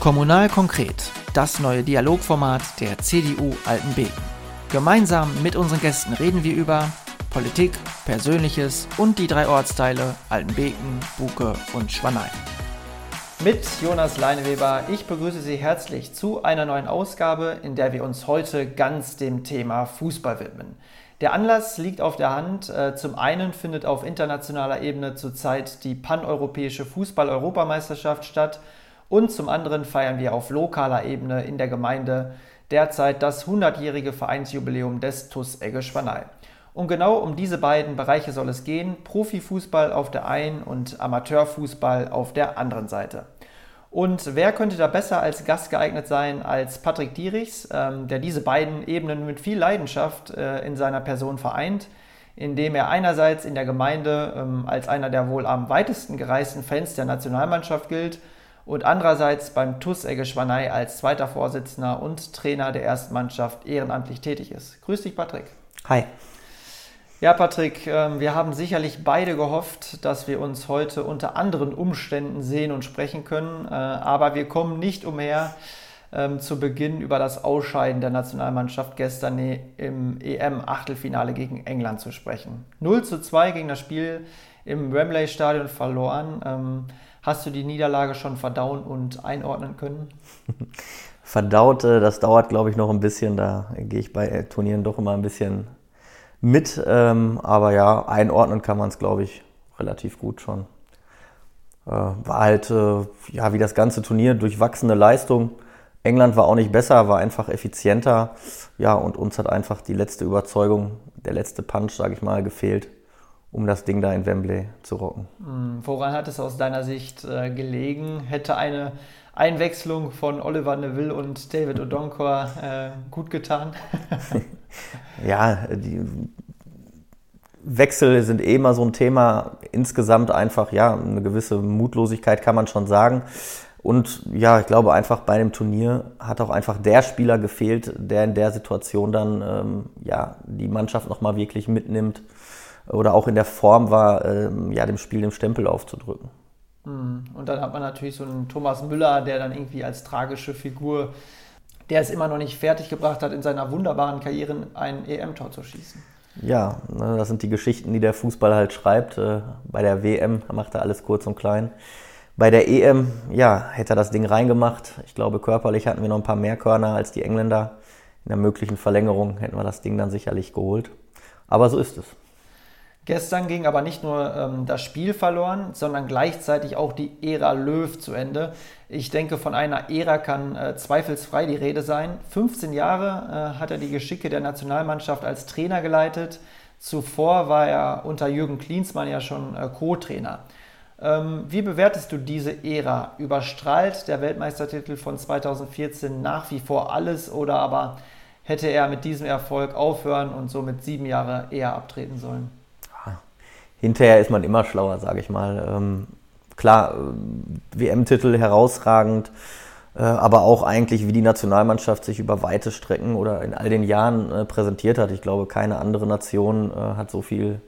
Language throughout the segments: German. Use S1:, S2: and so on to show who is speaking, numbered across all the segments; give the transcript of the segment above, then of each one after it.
S1: Kommunal konkret, das neue Dialogformat der CDU Altenbeken. Gemeinsam mit unseren Gästen reden wir über Politik, Persönliches und die drei Ortsteile Altenbeken, Buke und Schwanein. Mit Jonas Leineweber, ich begrüße Sie herzlich zu einer neuen Ausgabe, in der wir uns heute ganz dem Thema Fußball widmen. Der Anlass liegt auf der Hand. Äh, zum einen findet auf internationaler Ebene zurzeit die paneuropäische Fußball-Europameisterschaft statt und zum anderen feiern wir auf lokaler Ebene in der Gemeinde derzeit das 100-jährige Vereinsjubiläum des TUS Egge Schwanei. Und genau um diese beiden Bereiche soll es gehen, Profifußball auf der einen und Amateurfußball auf der anderen Seite. Und wer könnte da besser als Gast geeignet sein als Patrick Dierichs, ähm, der diese beiden Ebenen mit viel Leidenschaft äh, in seiner Person vereint, indem er einerseits in der Gemeinde ähm, als einer der wohl am weitesten gereisten Fans der Nationalmannschaft gilt und andererseits beim TUS Egge Schwanei als zweiter Vorsitzender und Trainer der ersten Mannschaft ehrenamtlich tätig ist. Grüß dich, Patrick.
S2: Hi.
S1: Ja, Patrick, ähm, wir haben sicherlich beide gehofft, dass wir uns heute unter anderen Umständen sehen und sprechen können. Äh, aber wir kommen nicht umher, ähm, zu Beginn über das Ausscheiden der Nationalmannschaft gestern im EM-Achtelfinale gegen England zu sprechen. 0 zu 2 gegen das Spiel im Wembley-Stadion verloren. Hast du die Niederlage schon verdauen und einordnen können?
S2: Verdaut, das dauert, glaube ich, noch ein bisschen. Da gehe ich bei Turnieren doch immer ein bisschen mit. Ähm, aber ja, einordnen kann man es, glaube ich, relativ gut schon. Äh, war halt, äh, ja, wie das ganze Turnier, durchwachsene Leistung. England war auch nicht besser, war einfach effizienter. Ja, und uns hat einfach die letzte Überzeugung, der letzte Punch, sage ich mal, gefehlt, um das Ding da in Wembley zu rocken.
S1: Hm, woran hat es aus deiner Sicht äh, gelegen? Hätte eine Einwechslung von Oliver Neville und David Odonkor äh, gut getan?
S2: ja, die Wechsel sind eh immer so ein Thema. Insgesamt einfach, ja, eine gewisse Mutlosigkeit kann man schon sagen. Und ja, ich glaube einfach bei dem Turnier hat auch einfach der Spieler gefehlt, der in der Situation dann ähm, ja die Mannschaft nochmal wirklich mitnimmt oder auch in der Form war, ähm, ja dem Spiel den Stempel aufzudrücken.
S1: Hm. Und dann hat man natürlich so einen Thomas Müller, der dann irgendwie als tragische Figur, der es immer noch nicht fertig gebracht hat, in seiner wunderbaren Karriere ein EM-Tor zu schießen.
S2: Ja, ne, das sind die Geschichten, die der Fußball halt schreibt. Äh, bei der WM macht er alles kurz und klein. Bei der EM, ja, hätte er das Ding reingemacht. Ich glaube, körperlich hatten wir noch ein paar mehr Körner als die Engländer. In der möglichen Verlängerung hätten wir das Ding dann sicherlich geholt. Aber so ist es.
S1: Gestern ging aber nicht nur ähm, das Spiel verloren, sondern gleichzeitig auch die Ära Löw zu Ende. Ich denke, von einer Ära kann äh, zweifelsfrei die Rede sein. 15 Jahre äh, hat er die Geschicke der Nationalmannschaft als Trainer geleitet. Zuvor war er unter Jürgen Klinsmann ja schon äh, Co-Trainer. Ähm, wie bewertest du diese Ära? Überstrahlt der Weltmeistertitel von 2014 nach wie vor alles oder aber hätte er mit diesem Erfolg aufhören und somit sieben Jahre eher abtreten sollen?
S2: Hinterher ist man immer schlauer, sage ich mal. Ähm, klar, äh, WM-Titel herausragend, äh, aber auch eigentlich, wie die Nationalmannschaft sich über weite Strecken oder in all den Jahren äh, präsentiert hat. Ich glaube, keine andere Nation äh, hat so viel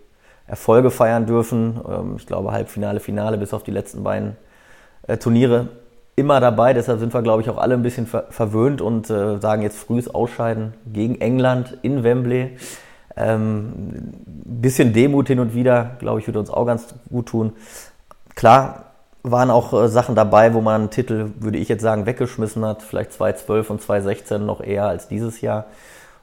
S2: Erfolge feiern dürfen. Ähm, ich glaube, Halbfinale, Finale bis auf die letzten beiden äh, Turniere immer dabei. Deshalb sind wir, glaube ich, auch alle ein bisschen ver verwöhnt und äh, sagen jetzt frühes Ausscheiden gegen England in Wembley. Ähm, bisschen Demut hin und wieder, glaube ich, würde uns auch ganz gut tun. Klar waren auch äh, Sachen dabei, wo man einen Titel, würde ich jetzt sagen, weggeschmissen hat. Vielleicht 2012 und 2016 noch eher als dieses Jahr.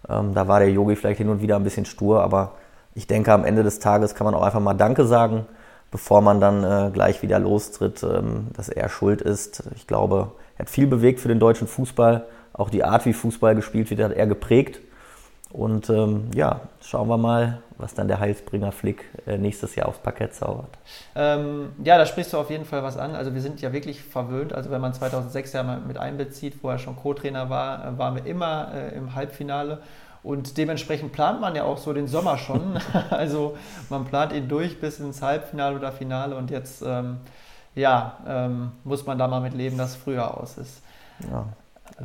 S2: Ähm, da war der Yogi vielleicht hin und wieder ein bisschen stur, aber ich denke, am Ende des Tages kann man auch einfach mal Danke sagen, bevor man dann äh, gleich wieder lostritt, ähm, dass er schuld ist. Ich glaube, er hat viel bewegt für den deutschen Fußball. Auch die Art, wie Fußball gespielt wird, hat er geprägt. Und ähm, ja, schauen wir mal, was dann der Heilsbringer Flick äh, nächstes Jahr aufs Parkett zaubert.
S1: Ähm, ja, da sprichst du auf jeden Fall was an. Also wir sind ja wirklich verwöhnt. Also wenn man 2006 ja mal mit einbezieht, wo er schon Co-Trainer war, äh, waren wir immer äh, im Halbfinale. Und dementsprechend plant man ja auch so den Sommer schon. also man plant ihn durch bis ins Halbfinale oder Finale. Und jetzt, ähm, ja, ähm, muss man da mal mit leben, dass es früher aus ist.
S2: Ja.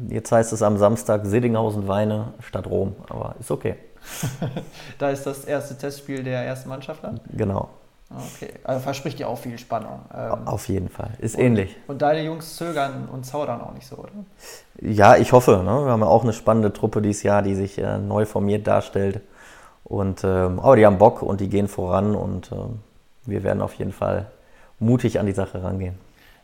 S2: Jetzt heißt es am Samstag Siddinghausen-Weine statt Rom, aber ist okay.
S1: da ist das erste Testspiel der ersten Mannschaft dann?
S2: Genau.
S1: Okay, also verspricht ja auch viel Spannung.
S2: Ähm, Auf jeden Fall, ist
S1: und,
S2: ähnlich.
S1: Und deine Jungs zögern und zaudern auch nicht so, oder?
S2: Ja, ich hoffe. Ne? Wir haben ja auch eine spannende Truppe dieses Jahr, die sich äh, neu formiert darstellt. Und, ähm, aber die haben Bock und die gehen voran und ähm, wir werden auf jeden Fall mutig an die Sache rangehen.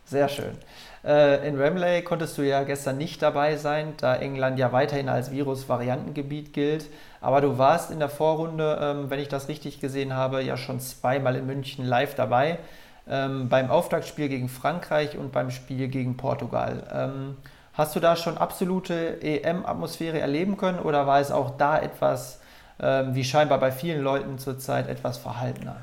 S1: Sehr schön. Äh, in Wembley konntest du ja gestern nicht dabei sein, da England ja weiterhin als Virus-Variantengebiet gilt. Aber du warst in der Vorrunde, ähm, wenn ich das richtig gesehen habe, ja schon zweimal in München live dabei. Ähm, beim Auftaktspiel gegen Frankreich und beim Spiel gegen Portugal. Ähm, hast du da schon absolute EM-Atmosphäre erleben können oder war es auch da etwas, wie scheinbar bei vielen Leuten zurzeit, etwas verhaltener?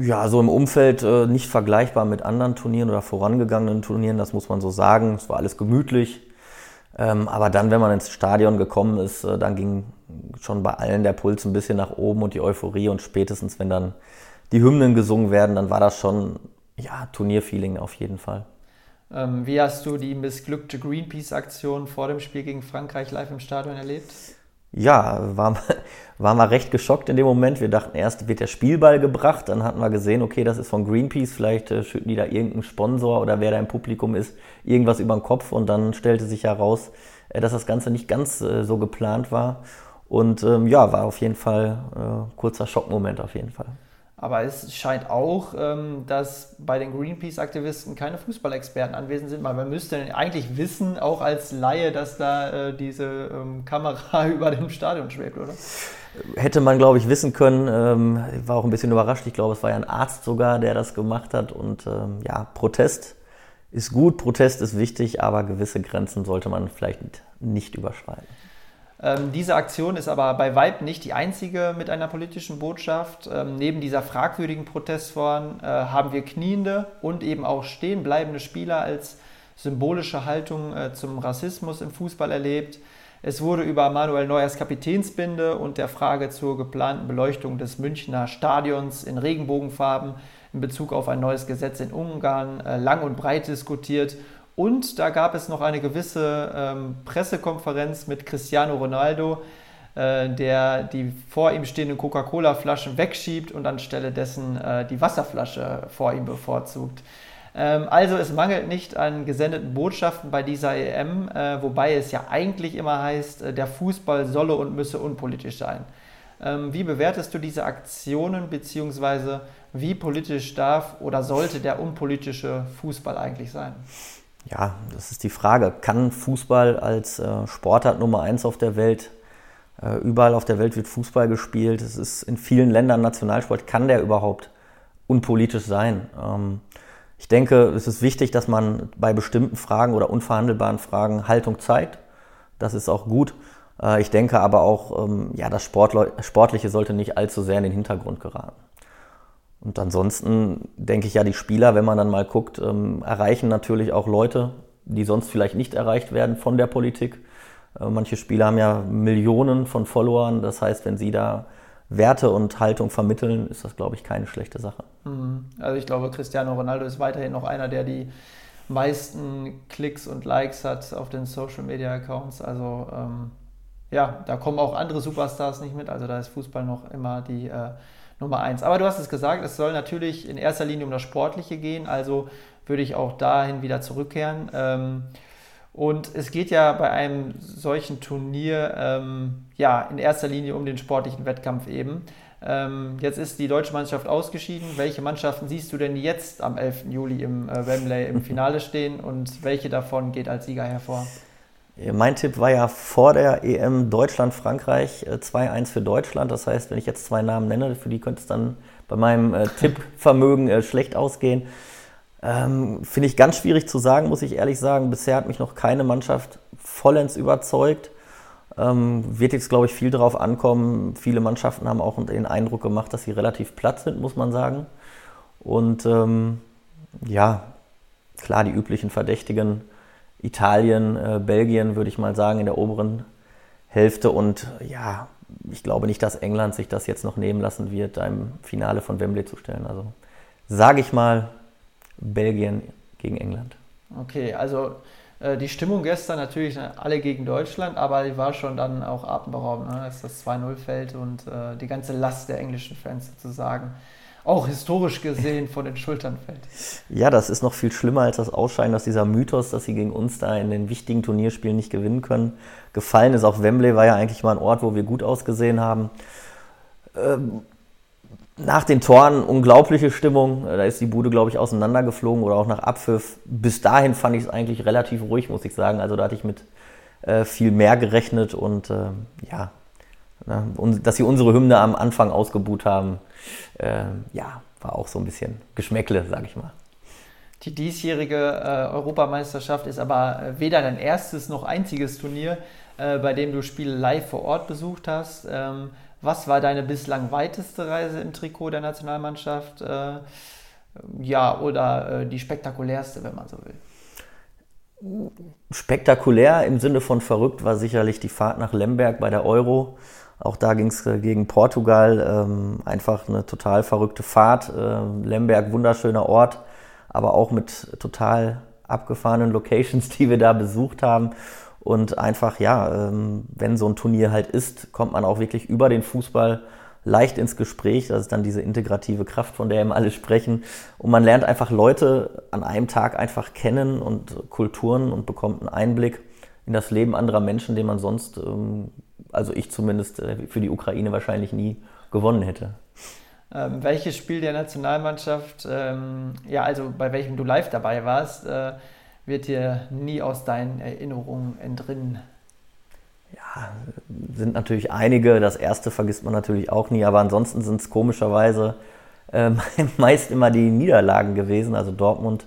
S2: Ja, so im Umfeld äh, nicht vergleichbar mit anderen Turnieren oder vorangegangenen Turnieren, das muss man so sagen. Es war alles gemütlich. Ähm, aber dann, wenn man ins Stadion gekommen ist, äh, dann ging schon bei allen der Puls ein bisschen nach oben und die Euphorie. Und spätestens, wenn dann die Hymnen gesungen werden, dann war das schon ja, Turnierfeeling auf jeden Fall.
S1: Ähm, wie hast du die missglückte Greenpeace-Aktion vor dem Spiel gegen Frankreich live im Stadion erlebt?
S2: Ja, waren, waren wir recht geschockt in dem Moment. Wir dachten erst, wird der Spielball gebracht. Dann hatten wir gesehen, okay, das ist von Greenpeace. Vielleicht äh, schütten die da irgendeinen Sponsor oder wer da im Publikum ist, irgendwas über den Kopf. Und dann stellte sich heraus, äh, dass das Ganze nicht ganz äh, so geplant war. Und ähm, ja, war auf jeden Fall äh, kurzer Schockmoment auf jeden Fall.
S1: Aber es scheint auch, ähm, dass bei den Greenpeace-Aktivisten keine Fußballexperten anwesend sind, weil man müsste eigentlich wissen, auch als Laie, dass da äh, diese ähm, Kamera über dem Stadion schwebt, oder?
S2: Hätte man, glaube ich, wissen können. Ähm, war auch ein bisschen überrascht. Ich glaube, es war ja ein Arzt sogar, der das gemacht hat. Und ja, Protest ist gut, Protest ist wichtig, aber gewisse Grenzen sollte man vielleicht nicht überschreiten.
S1: Ähm, diese Aktion ist aber bei Weib nicht die einzige mit einer politischen Botschaft. Ähm, neben dieser fragwürdigen Protestform äh, haben wir kniende und eben auch stehenbleibende Spieler als symbolische Haltung äh, zum Rassismus im Fußball erlebt. Es wurde über Manuel Neuers Kapitänsbinde und der Frage zur geplanten Beleuchtung des Münchner Stadions in Regenbogenfarben in Bezug auf ein neues Gesetz in Ungarn äh, lang und breit diskutiert und da gab es noch eine gewisse ähm, Pressekonferenz mit Cristiano Ronaldo, äh, der die vor ihm stehenden Coca-Cola-Flaschen wegschiebt und anstelle dessen äh, die Wasserflasche vor ihm bevorzugt. Ähm, also es mangelt nicht an gesendeten Botschaften bei dieser EM, äh, wobei es ja eigentlich immer heißt, äh, der Fußball solle und müsse unpolitisch sein. Ähm, wie bewertest du diese Aktionen bzw. wie politisch darf oder sollte der unpolitische Fußball eigentlich sein?
S2: Ja, das ist die Frage. Kann Fußball als äh, Sportart Nummer eins auf der Welt, äh, überall auf der Welt wird Fußball gespielt, es ist in vielen Ländern Nationalsport, kann der überhaupt unpolitisch sein? Ähm, ich denke, es ist wichtig, dass man bei bestimmten Fragen oder unverhandelbaren Fragen Haltung zeigt. Das ist auch gut. Äh, ich denke aber auch, ähm, ja, das Sportliche sollte nicht allzu sehr in den Hintergrund geraten. Und ansonsten denke ich ja, die Spieler, wenn man dann mal guckt, ähm, erreichen natürlich auch Leute, die sonst vielleicht nicht erreicht werden von der Politik. Äh, manche Spieler haben ja Millionen von Followern. Das heißt, wenn sie da Werte und Haltung vermitteln, ist das, glaube ich, keine schlechte Sache.
S1: Mhm. Also ich glaube, Cristiano Ronaldo ist weiterhin noch einer, der die meisten Klicks und Likes hat auf den Social Media Accounts. Also ähm, ja, da kommen auch andere Superstars nicht mit. Also da ist Fußball noch immer die äh, Nummer eins. Aber du hast es gesagt, es soll natürlich in erster Linie um das Sportliche gehen, also würde ich auch dahin wieder zurückkehren. Ähm, und es geht ja bei einem solchen Turnier ähm, ja in erster Linie um den sportlichen Wettkampf eben. Ähm, jetzt ist die deutsche Mannschaft ausgeschieden. Welche Mannschaften siehst du denn jetzt am 11. Juli im äh, Wembley im Finale stehen und welche davon geht als Sieger hervor?
S2: Mein Tipp war ja vor der EM Deutschland-Frankreich 2-1 äh, für Deutschland. Das heißt, wenn ich jetzt zwei Namen nenne, für die könnte es dann bei meinem äh, Tippvermögen äh, schlecht ausgehen. Ähm, Finde ich ganz schwierig zu sagen, muss ich ehrlich sagen. Bisher hat mich noch keine Mannschaft vollends überzeugt. Ähm, wird jetzt, glaube ich, viel darauf ankommen. Viele Mannschaften haben auch den Eindruck gemacht, dass sie relativ platt sind, muss man sagen. Und ähm, ja, klar, die üblichen Verdächtigen Italien, äh, Belgien, würde ich mal sagen, in der oberen Hälfte. Und ja, ich glaube nicht, dass England sich das jetzt noch nehmen lassen wird, im Finale von Wembley zu stellen. Also sage ich mal Belgien gegen England.
S1: Okay, also äh, die Stimmung gestern natürlich alle gegen Deutschland, aber die war schon dann auch atemberaubend, ne, als das 2-0 fällt und äh, die ganze Last der englischen Fans sozusagen auch historisch gesehen von den Schultern fällt.
S2: Ja, das ist noch viel schlimmer als das Ausscheiden, dass dieser Mythos, dass sie gegen uns da in den wichtigen Turnierspielen nicht gewinnen können, gefallen ist. Auch Wembley war ja eigentlich mal ein Ort, wo wir gut ausgesehen haben. Ähm, nach den Toren unglaubliche Stimmung. Da ist die Bude, glaube ich, auseinandergeflogen oder auch nach Abpfiff. Bis dahin fand ich es eigentlich relativ ruhig, muss ich sagen. Also da hatte ich mit äh, viel mehr gerechnet und äh, ja, und, dass sie unsere Hymne am Anfang ausgebuht haben, ja, war auch so ein bisschen Geschmäckle, sage ich mal.
S1: Die diesjährige äh, Europameisterschaft ist aber äh, weder dein erstes noch einziges Turnier, äh, bei dem du Spiele live vor Ort besucht hast. Ähm, was war deine bislang weiteste Reise im Trikot der Nationalmannschaft? Äh, ja, oder äh, die spektakulärste, wenn man so will?
S2: Spektakulär im Sinne von verrückt war sicherlich die Fahrt nach Lemberg bei der Euro. Auch da ging es äh, gegen Portugal. Ähm, einfach eine total verrückte Fahrt. Ähm, Lemberg, wunderschöner Ort, aber auch mit total abgefahrenen Locations, die wir da besucht haben. Und einfach, ja, ähm, wenn so ein Turnier halt ist, kommt man auch wirklich über den Fußball leicht ins Gespräch. Das ist dann diese integrative Kraft, von der eben alle sprechen. Und man lernt einfach Leute an einem Tag einfach kennen und Kulturen und bekommt einen Einblick in das Leben anderer Menschen, den man sonst, ähm, also ich zumindest äh, für die Ukraine wahrscheinlich nie gewonnen hätte.
S1: Ähm, welches Spiel der Nationalmannschaft, ähm, ja, also bei welchem du live dabei warst, äh, wird dir nie aus deinen Erinnerungen entrinnen?
S2: Ja, sind natürlich einige. Das erste vergisst man natürlich auch nie, aber ansonsten sind es komischerweise äh, meist immer die Niederlagen gewesen. Also Dortmund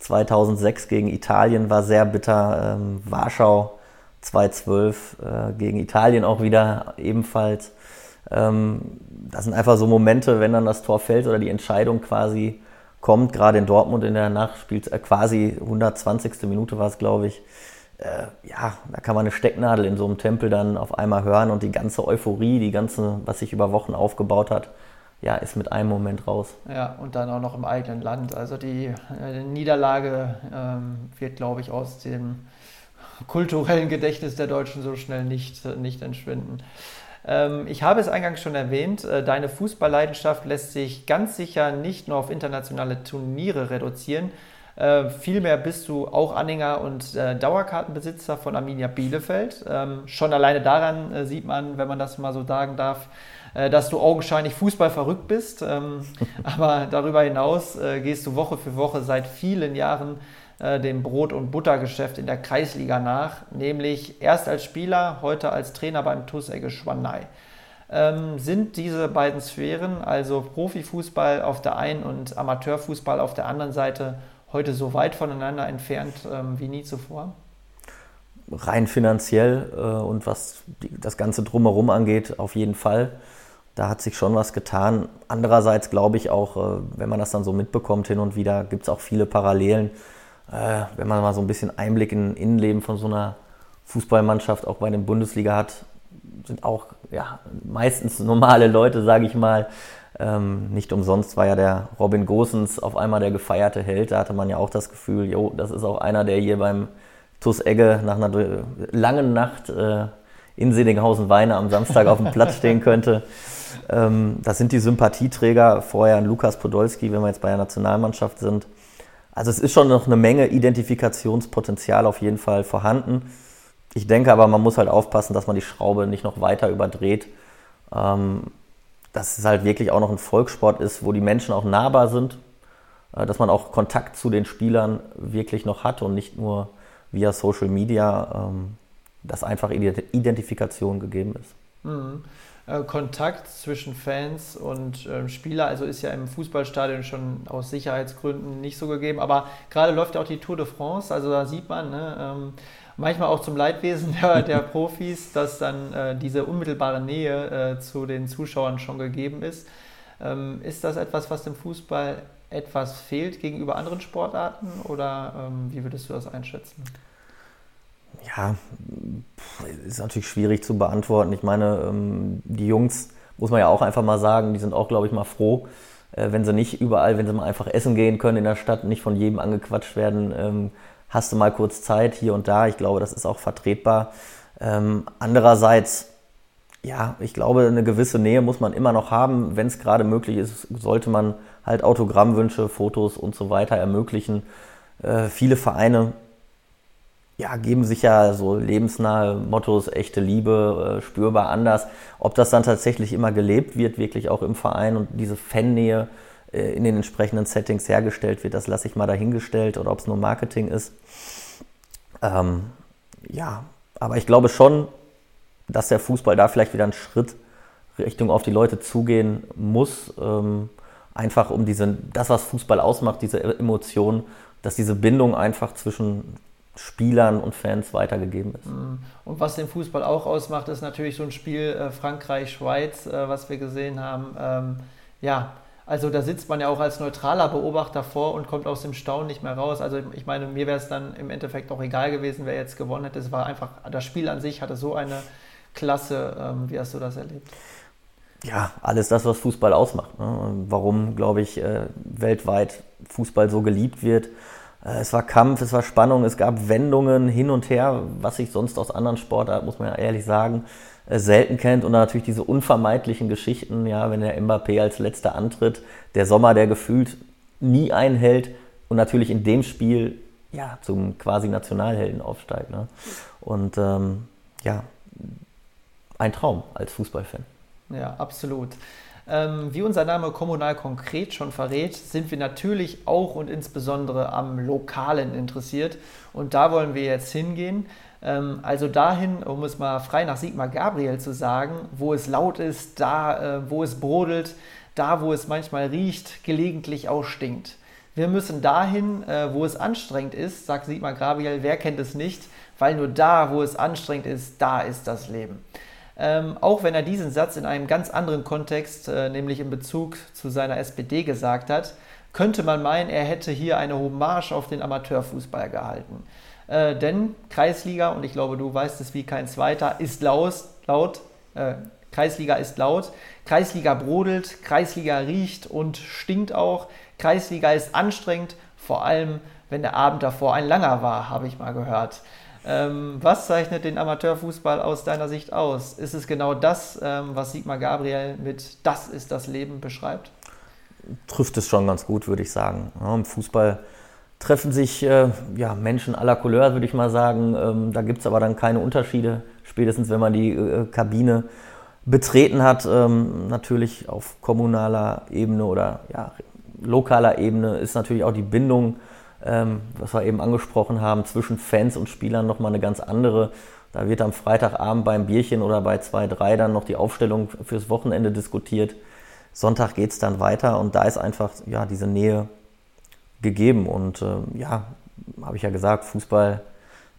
S2: 2006 gegen Italien war sehr bitter. Ähm, Warschau 2012 äh, gegen Italien auch wieder ebenfalls. Ähm, das sind einfach so Momente, wenn dann das Tor fällt oder die Entscheidung quasi kommt, gerade in Dortmund in der Nachspiel, äh, quasi 120. Minute war es, glaube ich. Äh, ja, da kann man eine Stecknadel in so einem Tempel dann auf einmal hören und die ganze Euphorie, die ganze, was sich über Wochen aufgebaut hat, ja, ist mit einem Moment raus.
S1: Ja, und dann auch noch im eigenen Land. Also die, äh, Niederlage ähm, wird, glaube ich, aus dem kulturellen Gedächtnis der Deutschen so schnell nicht, nicht entschwinden. Ähm, ich habe es eingangs schon erwähnt, äh, deine Fußballleidenschaft lässt sich ganz sicher nicht nur auf internationale Turniere reduzieren. Äh, vielmehr bist du auch Anhänger und äh, Dauerkartenbesitzer von Arminia Bielefeld. Ähm, schon alleine daran sieht man, wenn man das mal so sagen darf, dass du augenscheinlich Fußball verrückt bist. Ähm, aber darüber hinaus gehst du Woche für Woche seit vielen Jahren äh, dem Brot- und Buttergeschäft in der Kreisliga nach, nämlich erst als Spieler, heute als Trainer beim TuS Egge Schwannei. Ähm, sind diese beiden Sphären, also Profifußball auf der einen und Amateurfußball auf der anderen Seite, heute so weit voneinander entfernt ähm, wie nie zuvor?
S2: Rein finanziell äh, und was die, das Ganze drumherum angeht, auf jeden Fall. Da hat sich schon was getan. Andererseits glaube ich auch, äh, wenn man das dann so mitbekommt hin und wieder, gibt es auch viele Parallelen äh, wenn man mal so ein bisschen Einblick in ein Innenleben von so einer Fußballmannschaft auch bei den Bundesliga hat, sind auch ja, meistens normale Leute, sage ich mal. Ähm, nicht umsonst war ja der Robin Gosens auf einmal der gefeierte Held. Da hatte man ja auch das Gefühl, jo, das ist auch einer, der hier beim TuS Egge nach einer langen Nacht äh, in Sedinghausen-Weine am Samstag auf dem Platz stehen könnte. Ähm, das sind die Sympathieträger. Vorher Lukas Podolski, wenn wir jetzt bei der Nationalmannschaft sind. Also es ist schon noch eine Menge Identifikationspotenzial auf jeden Fall vorhanden. Ich denke aber, man muss halt aufpassen, dass man die Schraube nicht noch weiter überdreht. Ähm, dass es halt wirklich auch noch ein Volkssport ist, wo die Menschen auch nahbar sind, äh, dass man auch Kontakt zu den Spielern wirklich noch hat und nicht nur via Social Media, ähm, dass einfach Identifikation gegeben ist.
S1: Mhm. Äh, Kontakt zwischen Fans und äh, Spieler. Also ist ja im Fußballstadion schon aus Sicherheitsgründen nicht so gegeben. Aber gerade läuft ja auch die Tour de France. Also da sieht man ne, ähm, manchmal auch zum Leidwesen der, der Profis, dass dann äh, diese unmittelbare Nähe äh, zu den Zuschauern schon gegeben ist. Ähm, ist das etwas, was dem Fußball etwas fehlt gegenüber anderen Sportarten oder ähm, wie würdest du das einschätzen?
S2: Ja, ist natürlich schwierig zu beantworten. Ich meine, ähm, die Jungs, muss man ja auch einfach mal sagen, die sind auch, glaube ich, mal froh, äh, wenn sie nicht überall, wenn sie mal einfach essen gehen können in der Stadt, nicht von jedem angequatscht werden. Hast du mal kurz Zeit hier und da? Ich glaube, das ist auch vertretbar. Ähm, andererseits, ja, ich glaube, eine gewisse Nähe muss man immer noch haben. Wenn es gerade möglich ist, sollte man halt Autogrammwünsche, Fotos und so weiter ermöglichen. Äh, viele Vereine ja, geben sich ja so lebensnahe Mottos, echte Liebe, äh, spürbar anders. Ob das dann tatsächlich immer gelebt wird, wirklich auch im Verein und diese Fannähe äh, in den entsprechenden Settings hergestellt wird, das lasse ich mal dahingestellt oder ob es nur Marketing ist. Ähm, ja, aber ich glaube schon, dass der Fußball da vielleicht wieder einen Schritt Richtung auf die Leute zugehen muss. Ähm, einfach um diese, das, was Fußball ausmacht, diese Emotionen, dass diese Bindung einfach zwischen Spielern und Fans weitergegeben ist. Mhm.
S1: Und was den Fußball auch ausmacht, ist natürlich so ein Spiel äh, Frankreich-Schweiz, äh, was wir gesehen haben. Ähm, ja, also da sitzt man ja auch als neutraler Beobachter vor und kommt aus dem Staunen nicht mehr raus. Also ich meine, mir wäre es dann im Endeffekt auch egal gewesen, wer jetzt gewonnen hätte. Es war einfach, das Spiel an sich hatte so eine Klasse. Ähm, wie hast du das erlebt?
S2: Ja, alles das, was Fußball ausmacht. Ne? Warum, glaube ich, äh, weltweit Fußball so geliebt wird äh, es war Kampf, es war Spannung, es gab Wendungen hin und her, was ich sonst aus anderen Sportarten, muss man ja ehrlich sagen, selten kennt. Und natürlich diese unvermeidlichen Geschichten, ja, wenn der Mbappé als letzter antritt, der Sommer, der gefühlt nie einhält und natürlich in dem Spiel ja, zum quasi Nationalhelden aufsteigt. Ne? Und ähm, ja, ein Traum als Fußballfan.
S1: Ja, absolut. Ähm, wie unser Name kommunal konkret schon verrät, sind wir natürlich auch und insbesondere am Lokalen interessiert. Und da wollen wir jetzt hingehen. Ähm, also dahin, um es mal frei nach Sigmar Gabriel zu sagen, wo es laut ist, da, äh, wo es brodelt, da, wo es manchmal riecht, gelegentlich auch stinkt. Wir müssen dahin, äh, wo es anstrengend ist, sagt Sigmar Gabriel, wer kennt es nicht, weil nur da, wo es anstrengend ist, da ist das Leben. Ähm, auch wenn er diesen Satz in einem ganz anderen Kontext, äh, nämlich in Bezug zu seiner SPD gesagt hat, könnte man meinen, er hätte hier eine Hommage auf den Amateurfußball gehalten. Äh, denn Kreisliga, und ich glaube, du weißt es wie kein zweiter, ist laut, laut äh, Kreisliga ist laut, Kreisliga brodelt, Kreisliga riecht und stinkt auch, Kreisliga ist anstrengend, vor allem wenn der Abend davor ein langer war, habe ich mal gehört. Ähm, was zeichnet den Amateurfußball aus deiner Sicht aus? Ist es genau das, ähm, was Sigmar Gabriel mit Das ist das Leben beschreibt?
S2: Trifft es schon ganz gut, würde ich sagen. Ja, Im Fußball treffen sich äh, ja, Menschen aller Couleur, würde ich mal sagen. Ähm, da gibt es aber dann keine Unterschiede, spätestens wenn man die äh, Kabine betreten hat. Ähm, natürlich auf kommunaler Ebene oder ja, lokaler Ebene ist natürlich auch die Bindung ähm, was wir eben angesprochen haben, zwischen Fans und Spielern nochmal eine ganz andere. Da wird am Freitagabend beim Bierchen oder bei 2-3 dann noch die Aufstellung fürs Wochenende diskutiert. Sonntag geht es dann weiter und da ist einfach ja, diese Nähe gegeben. Und äh, ja, habe ich ja gesagt, Fußball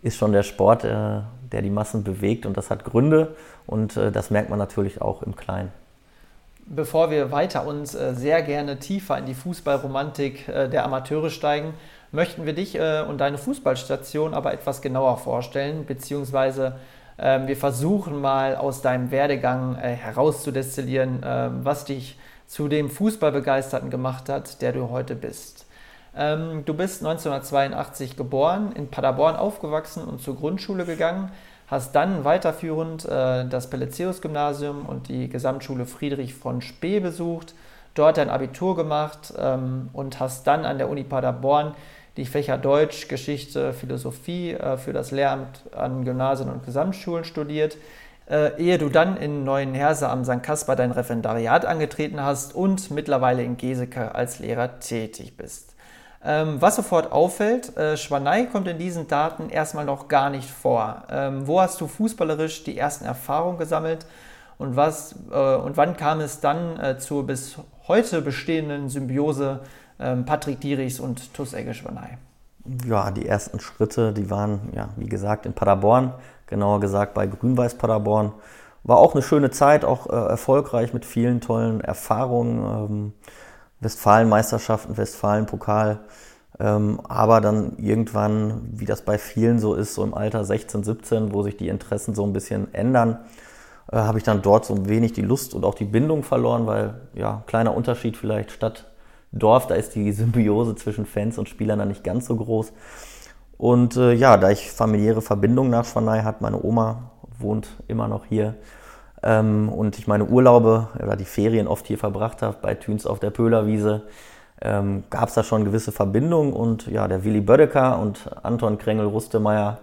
S2: ist schon der Sport, äh, der die Massen bewegt und das hat Gründe und äh, das merkt man natürlich auch im Kleinen.
S1: Bevor wir weiter und äh, sehr gerne tiefer in die Fußballromantik äh, der Amateure steigen, möchten wir dich äh, und deine Fußballstation aber etwas genauer vorstellen, beziehungsweise äh, wir versuchen mal aus deinem Werdegang herauszudestillieren, ähm, was dich zu dem Fußballbegeisterten gemacht hat, der du heute bist. Ähm, du bist 1982 geboren, in Paderborn aufgewachsen und zur Grundschule gegangen, hast dann weiterführend äh, das Pelezeus-Gymnasium und die Gesamtschule Friedrich von Spee besucht, dort dein Abitur gemacht ähm, und hast dann an der Uni Paderborn die Fächer Deutsch, Geschichte, Philosophie äh, für das Lehramt an Gymnasien und Gesamtschulen studiert, äh, ehe du dann in Neuenherse am St. Kaspar dein Referendariat angetreten hast und mittlerweile in Geseke als Lehrer tätig bist. Ähm, was sofort auffällt, äh, Schwanei kommt in diesen Daten erstmal noch gar nicht vor. Ähm, wo hast du fußballerisch die ersten Erfahrungen gesammelt und, was, äh, und wann kam es dann äh, zur bis heute bestehenden Symbiose ähm, Patrick Dierichs und TuS Eggeschwanei?
S2: Ja, die ersten Schritte, die waren, ja, wie gesagt, in Paderborn, genauer gesagt bei Grün-Weiß Paderborn. War auch eine schöne Zeit, auch äh, erfolgreich mit vielen tollen Erfahrungen. Ähm, Westfalen-Meisterschaften, Westfalen-Pokal. Ähm, aber dann irgendwann, wie das bei vielen so ist, so im Alter 16, 17, wo sich die Interessen so ein bisschen ändern, äh, habe ich dann dort so ein wenig die Lust und auch die Bindung verloren, weil, ja, kleiner Unterschied vielleicht Stadt Dorf, da ist die Symbiose zwischen Fans und Spielern dann nicht ganz so groß. Und äh, ja, da ich familiäre Verbindungen nach Schwanei hat, meine Oma wohnt immer noch hier, ähm, und ich meine Urlaube oder die Ferien oft hier verbracht habe, bei Thüns auf der Pöhlerwiese, ähm, gab es da schon gewisse Verbindungen und ja, der Willi Bödecker und Anton Krengel-Rustemeyer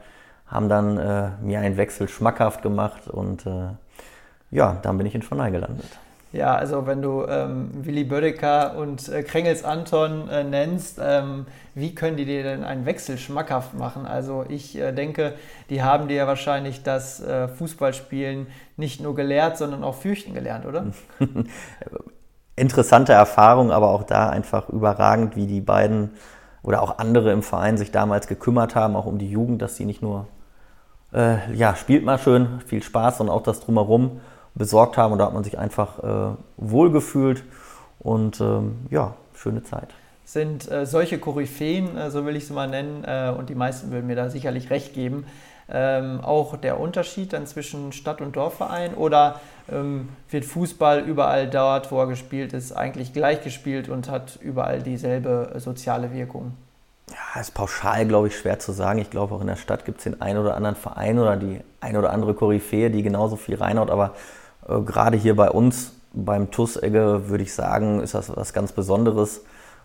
S2: haben dann äh, mir einen Wechsel schmackhaft gemacht und äh, ja, dann bin ich in Schwanei gelandet.
S1: Ja, also wenn du ähm, Willi Bödecker und äh, Krengels Anton äh, nennst, ähm, wie können die dir denn einen Wechsel schmackhaft machen? Also ich äh, denke, die haben dir ja wahrscheinlich das äh, Fußballspielen nicht nur gelehrt, sondern auch fürchten gelernt, oder?
S2: Interessante Erfahrung, aber auch da einfach überragend, wie die beiden oder auch andere im Verein sich damals gekümmert haben, auch um die Jugend, dass sie nicht nur, äh, ja, spielt mal schön, viel Spaß, sondern auch das drumherum besorgt haben und da hat man sich einfach äh, wohlgefühlt und ähm, ja, schöne Zeit.
S1: Sind äh, solche Koryphäen, äh, so will ich sie mal nennen, äh, und die meisten würden mir da sicherlich recht geben, ähm, auch der Unterschied dann zwischen Stadt- und Dorfverein oder ähm, wird Fußball überall dort, wo er gespielt ist, eigentlich gleich gespielt und hat überall dieselbe äh, soziale Wirkung?
S2: Ja, ist pauschal, glaube ich, schwer zu sagen. Ich glaube, auch in der Stadt gibt es den einen oder anderen Verein oder die ein oder andere Koryphäe, die genauso viel reinhaut, aber äh, gerade hier bei uns, beim TUS-Egge, würde ich sagen, ist das was ganz Besonderes.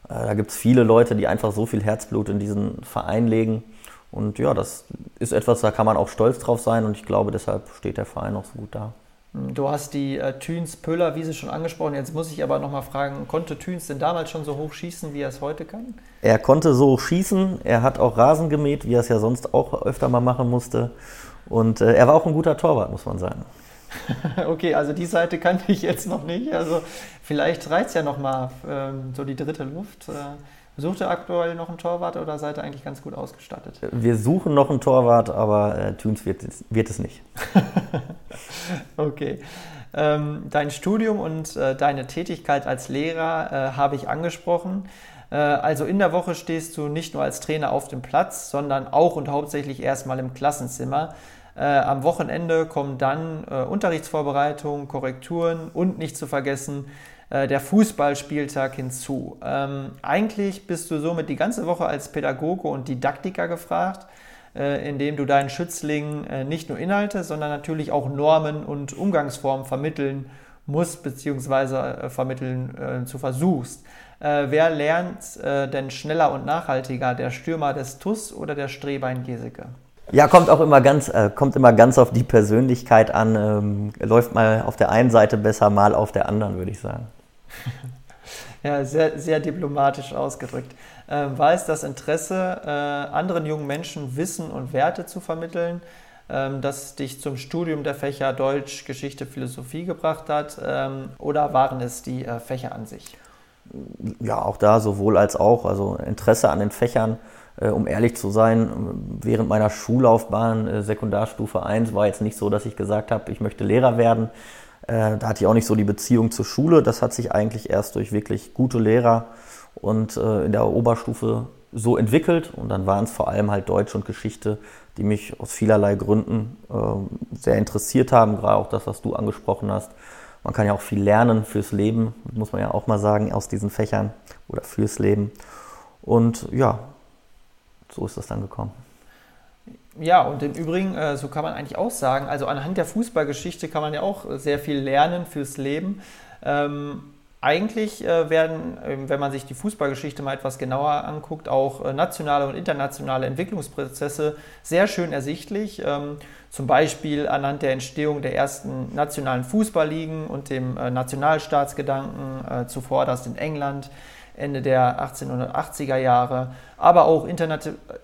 S2: Äh, da gibt es viele Leute, die einfach so viel Herzblut in diesen Verein legen. Und ja, das ist etwas, da kann man auch stolz drauf sein und ich glaube, deshalb steht der Verein auch so gut da.
S1: Du hast die äh, Thüns Pöller Wiese schon angesprochen. Jetzt muss ich aber nochmal fragen, konnte Thüns denn damals schon so hoch schießen, wie er es heute kann?
S2: Er konnte so hoch schießen. Er hat auch Rasen gemäht, wie er es ja sonst auch öfter mal machen musste. Und äh, er war auch ein guter Torwart, muss man sagen.
S1: okay, also die Seite kannte ich jetzt noch nicht. Also vielleicht reizt ja nochmal ähm, so die dritte Luft. Äh, sucht ihr aktuell noch einen Torwart oder seid ihr eigentlich ganz gut ausgestattet?
S2: Wir suchen noch einen Torwart, aber äh, Tunes wird, wird es nicht.
S1: okay. Ähm, dein Studium und äh, deine Tätigkeit als Lehrer äh, habe ich angesprochen. Äh, also in der Woche stehst du nicht nur als Trainer auf dem Platz, sondern auch und hauptsächlich erstmal im Klassenzimmer. Äh, am Wochenende kommen dann äh, Unterrichtsvorbereitungen, Korrekturen und nicht zu vergessen äh, der Fußballspieltag hinzu. Ähm, eigentlich bist du somit die ganze Woche als Pädagoge und Didaktiker gefragt, äh, indem du deinen Schützlingen äh, nicht nur Inhalte, sondern natürlich auch Normen und Umgangsformen vermitteln musst bzw. Äh, vermitteln zu versuchst. wer lernt denn schneller und nachhaltiger, der Stürmer des TUS oder der Strehbein Geseke?
S2: Ja, kommt auch immer ganz, äh, kommt immer ganz auf die Persönlichkeit an. Ähm, läuft mal auf der einen Seite besser, mal auf der anderen, würde ich sagen.
S1: ja, sehr, sehr diplomatisch ausgedrückt. Ähm, war es das Interesse, äh, anderen jungen Menschen Wissen und Werte zu vermitteln, ähm, das dich zum Studium der Fächer Deutsch, Geschichte, Philosophie gebracht hat? Ähm, oder waren es die äh, Fächer an sich?
S2: Ja, auch da sowohl als auch. Also Interesse an den Fächern äh, um ehrlich zu sein, während meiner Schullaufbahn, äh, Sekundarstufe 1, war jetzt nicht so, dass ich gesagt habe, ich möchte Lehrer werden. Äh, da hatte ich auch nicht so die Beziehung zur Schule. Das hat sich eigentlich erst durch wirklich gute Lehrer und in der Oberstufe so entwickelt. Und dann waren es vor allem halt Deutsch und Geschichte, die mich aus vielerlei Gründen sehr interessiert haben. Gerade auch das, was du angesprochen hast. Man kann ja auch viel lernen fürs Leben, muss man ja auch mal sagen, aus diesen Fächern oder fürs Leben. Und ja, so ist das dann gekommen.
S1: Ja, und im Übrigen, äh, so kann man eigentlich auch sagen, also anhand der Fußballgeschichte kann man ja auch sehr viel lernen fürs Leben. Eigentlich äh, werden, ähm, wenn man sich die Fußballgeschichte mal etwas genauer anguckt, auch äh, nationale und internationale Entwicklungsprozesse sehr schön ersichtlich. Ähm, zum Beispiel anhand der Entstehung der ersten nationalen Fußballligen und dem äh, Nationalstaatsgedanken, zuvor das in England, Ende der 1880er Jahre, aber auch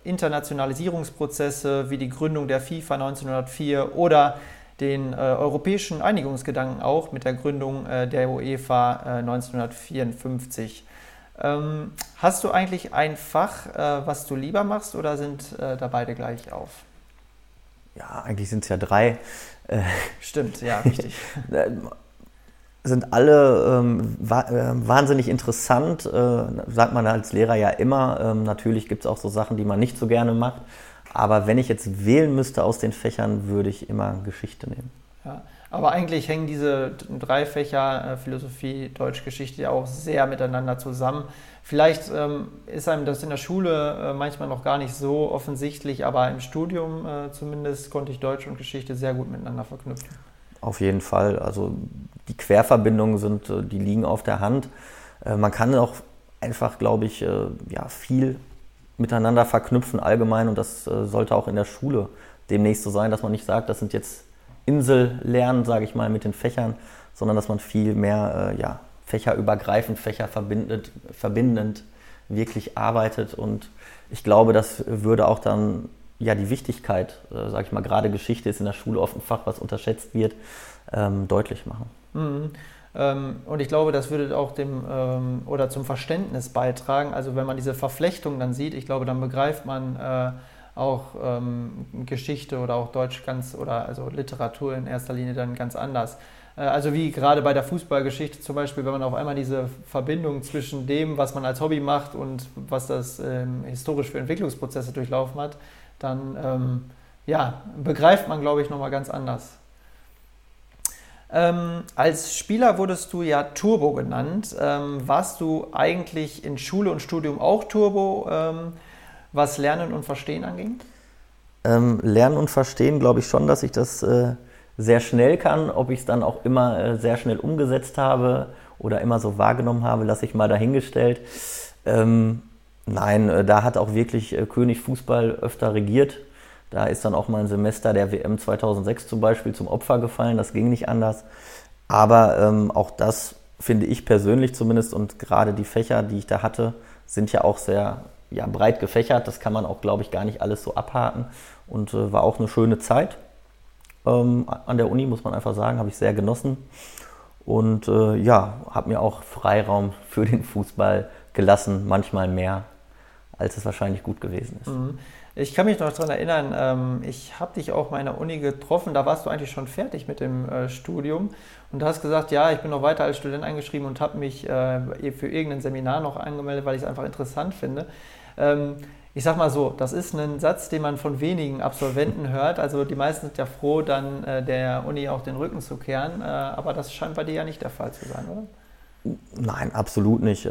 S1: Internationalisierungsprozesse wie die Gründung der FIFA 1904 oder den äh, europäischen Einigungsgedanken auch mit der Gründung äh, der UEFA äh, 1954. Ähm, hast du eigentlich ein Fach, äh, was du lieber machst oder sind äh, da beide gleich auf?
S2: Ja, eigentlich sind es ja drei.
S1: Äh, Stimmt, ja, richtig.
S2: sind alle ähm, wa äh, wahnsinnig interessant, äh, sagt man als Lehrer ja immer. Ähm, natürlich gibt es auch so Sachen, die man nicht so gerne macht. Aber wenn ich jetzt wählen müsste aus den Fächern, würde ich immer Geschichte nehmen.
S1: Ja, aber eigentlich hängen diese drei Fächer, äh, Philosophie, Deutsch, Geschichte, auch sehr miteinander zusammen. Vielleicht ähm, ist einem das in der Schule äh, manchmal noch gar nicht so offensichtlich, aber im Studium äh, zumindest konnte ich Deutsch und Geschichte sehr gut miteinander verknüpfen
S2: Auf jeden Fall. Also die Querverbindungen sind, äh, die liegen auf der Hand. Äh, man kann auch einfach, glaube ich, äh, ja, viel miteinander verknüpfen allgemein und das sollte auch in der Schule demnächst so sein, dass man nicht sagt, das sind jetzt Insellernen, sage ich mal, mit den Fächern, sondern dass man viel mehr ja, fächerübergreifend, fächerverbindend verbindend wirklich arbeitet und ich glaube, das würde auch dann ja die Wichtigkeit, äh, sage ich mal, gerade Geschichte ist in der Schule oft ein Fach, was unterschätzt wird, ähm, deutlich machen.
S1: Mhm. Ähm, und ich glaube, das würde auch dem ähm, oder zum Verständnis beitragen. Also wenn man diese Verflechtung dann sieht, ich glaube, dann begreift man äh, auch ähm, Geschichte oder auch Deutsch ganz oder also Literatur in erster Linie dann ganz anders. Äh, also wie gerade bei der Fußballgeschichte zum Beispiel, wenn man auf einmal diese Verbindung zwischen dem, was man als Hobby macht und was das historisch für Entwicklungsprozesse durchlaufen hat, dann ja, begreift man, glaube ich, nochmal ganz anders. Ähm, als Spieler wurdest du ja Turbo genannt. Ähm, warst du eigentlich in Schule und Studium auch Turbo, ähm, was Lernen und Verstehen anging?
S2: Ähm, Lernen und Verstehen glaube ich schon, dass ich das äh, sehr schnell kann. Ob ich es dann auch immer äh, sehr schnell umgesetzt habe oder immer so wahrgenommen habe, lasse ich mal dahingestellt. Ähm, nein, äh, da hat auch wirklich äh, König Fußball öfter regiert. Da ist dann auch mal ein Semester der WM 2006 zum Beispiel zum Opfer gefallen. Das ging nicht anders. Aber ähm, auch das finde ich persönlich zumindest und gerade die Fächer, die ich da hatte, sind ja auch sehr ja, breit gefächert. Das kann man auch, glaube ich, gar nicht alles so abhaken und äh, war auch eine schöne Zeit. Ähm, an der Uni muss man einfach sagen, habe ich sehr genossen und äh, ja, habe mir auch Freiraum für den Fußball gelassen, manchmal mehr, als es wahrscheinlich gut gewesen ist. Mhm.
S1: Ich kann mich noch daran erinnern, ähm, ich habe dich auch mal in der Uni getroffen, da warst du eigentlich schon fertig mit dem äh, Studium und hast gesagt, ja, ich bin noch weiter als Student eingeschrieben und habe mich äh, für irgendein Seminar noch angemeldet, weil ich es einfach interessant finde. Ähm, ich sag mal so, das ist ein Satz, den man von wenigen Absolventen hört. Also die meisten sind ja froh, dann äh, der Uni auch den Rücken zu kehren. aber das scheint bei dir ja nicht der Fall zu sein, oder?
S2: Nein, absolut nicht.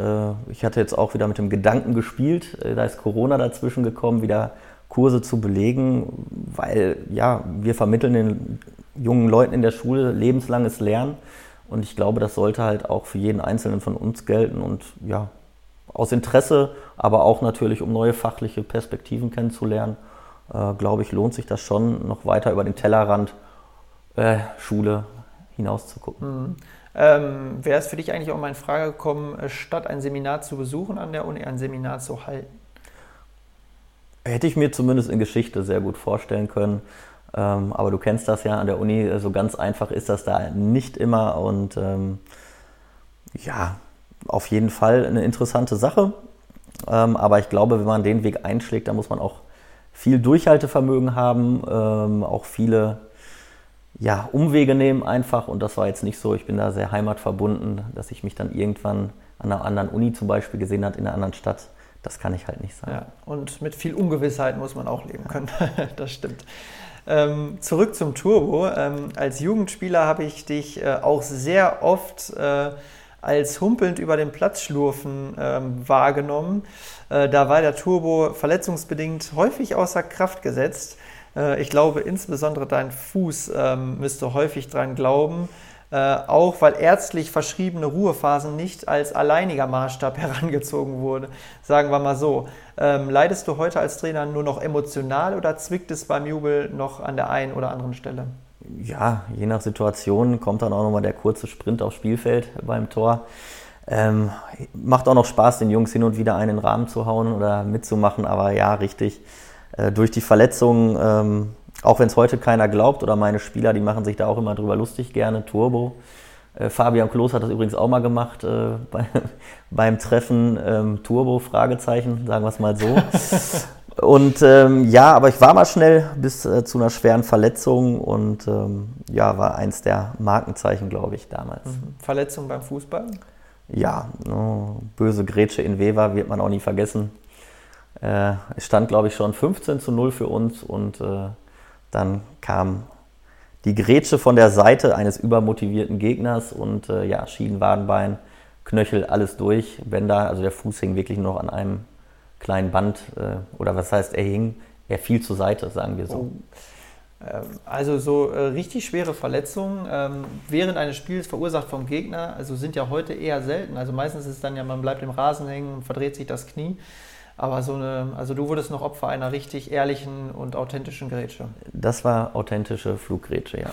S2: Ich hatte jetzt auch wieder mit dem Gedanken gespielt. Da ist Corona dazwischen gekommen, wieder Kurse zu belegen, weil ja, wir vermitteln den jungen Leuten in der Schule lebenslanges Lernen und ich glaube, das sollte halt auch für jeden Einzelnen von uns gelten und ja, aus Interesse, aber auch natürlich, um neue fachliche Perspektiven kennenzulernen, äh, glaube ich, lohnt sich das schon, noch weiter über den Tellerrand äh, Schule hinaus zu gucken.
S1: Mhm. Ähm, Wäre es für dich eigentlich auch mal in Frage gekommen, äh, statt ein Seminar zu besuchen an der Uni, ein Seminar zu halten?
S2: Hätte ich mir zumindest in Geschichte sehr gut vorstellen können. Ähm, aber du kennst das ja an der Uni, so ganz einfach ist das da nicht immer. Und ähm, ja, auf jeden Fall eine interessante Sache. Ähm, aber ich glaube, wenn man den Weg einschlägt, dann muss man auch viel Durchhaltevermögen haben, ähm, auch viele ja, Umwege nehmen einfach. Und das war jetzt nicht so. Ich bin da sehr heimatverbunden, dass ich mich dann irgendwann an einer anderen Uni zum Beispiel gesehen habe, in einer anderen Stadt das kann ich halt nicht sagen. Ja,
S1: und mit viel Ungewissheit muss man auch leben können. das stimmt. Ähm, zurück zum Turbo. Ähm, als Jugendspieler habe ich dich äh, auch sehr oft äh, als humpelnd über den Platz schlurfen ähm, wahrgenommen. Äh, da war der Turbo verletzungsbedingt häufig außer Kraft gesetzt. Äh, ich glaube, insbesondere dein Fuß ähm, müsste häufig dran glauben. Äh, auch weil ärztlich verschriebene Ruhephasen nicht als alleiniger Maßstab herangezogen wurde. Sagen wir mal so. Ähm, leidest du heute als Trainer nur noch emotional oder zwickt es beim Jubel noch an der einen oder anderen Stelle?
S2: Ja, je nach Situation kommt dann auch nochmal der kurze Sprint aufs Spielfeld beim Tor. Ähm, macht auch noch Spaß, den Jungs hin und wieder einen Rahmen zu hauen oder mitzumachen, aber ja, richtig. Äh, durch die Verletzungen ähm, auch wenn es heute keiner glaubt oder meine Spieler, die machen sich da auch immer drüber lustig gerne. Turbo. Äh, Fabian Klos hat das übrigens auch mal gemacht äh, bei, beim Treffen ähm, Turbo, Fragezeichen, sagen wir es mal so. und ähm, ja, aber ich war mal schnell bis äh, zu einer schweren Verletzung und ähm, ja, war eins der Markenzeichen, glaube ich, damals. Mhm.
S1: Verletzung beim Fußball?
S2: Ja, no, böse Grätsche in Weber wird man auch nie vergessen. Äh, es stand, glaube ich, schon 15 zu 0 für uns und äh, dann kam die Grätsche von der Seite eines übermotivierten Gegners und äh, ja, Schienen, Wadenbein, Knöchel, alles durch. Bänder, also der Fuß hing wirklich nur noch an einem kleinen Band. Äh, oder was heißt, er hing, er fiel zur Seite, sagen wir so. Oh.
S1: Ähm, also so äh, richtig schwere Verletzungen ähm, während eines Spiels verursacht vom Gegner, also sind ja heute eher selten. Also meistens ist es dann ja, man bleibt im Rasen hängen und verdreht sich das Knie. Aber so eine, also du wurdest noch Opfer einer richtig ehrlichen und authentischen Grätsche.
S2: Das war authentische Fluggrätsche, ja.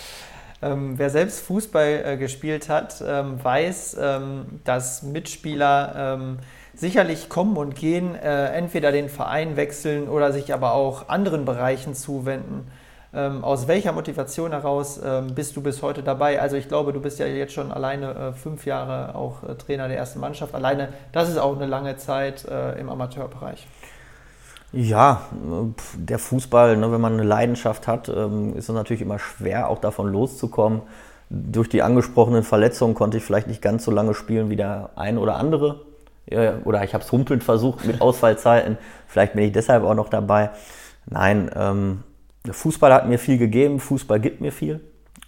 S1: ähm, wer selbst Fußball äh, gespielt hat, ähm, weiß, ähm, dass Mitspieler ähm, sicherlich kommen und gehen, äh, entweder den Verein wechseln oder sich aber auch anderen Bereichen zuwenden. Ähm, aus welcher Motivation heraus ähm, bist du bis heute dabei? Also ich glaube, du bist ja jetzt schon alleine äh, fünf Jahre auch äh, Trainer der ersten Mannschaft. Alleine, das ist auch eine lange Zeit äh, im Amateurbereich.
S2: Ja, der Fußball, ne, wenn man eine Leidenschaft hat, ähm, ist es natürlich immer schwer, auch davon loszukommen. Durch die angesprochenen Verletzungen konnte ich vielleicht nicht ganz so lange spielen wie der ein oder andere. Oder ich habe es humpelnd versucht mit Ausfallzeiten. Vielleicht bin ich deshalb auch noch dabei. Nein, ähm, Fußball hat mir viel gegeben, Fußball gibt mir viel.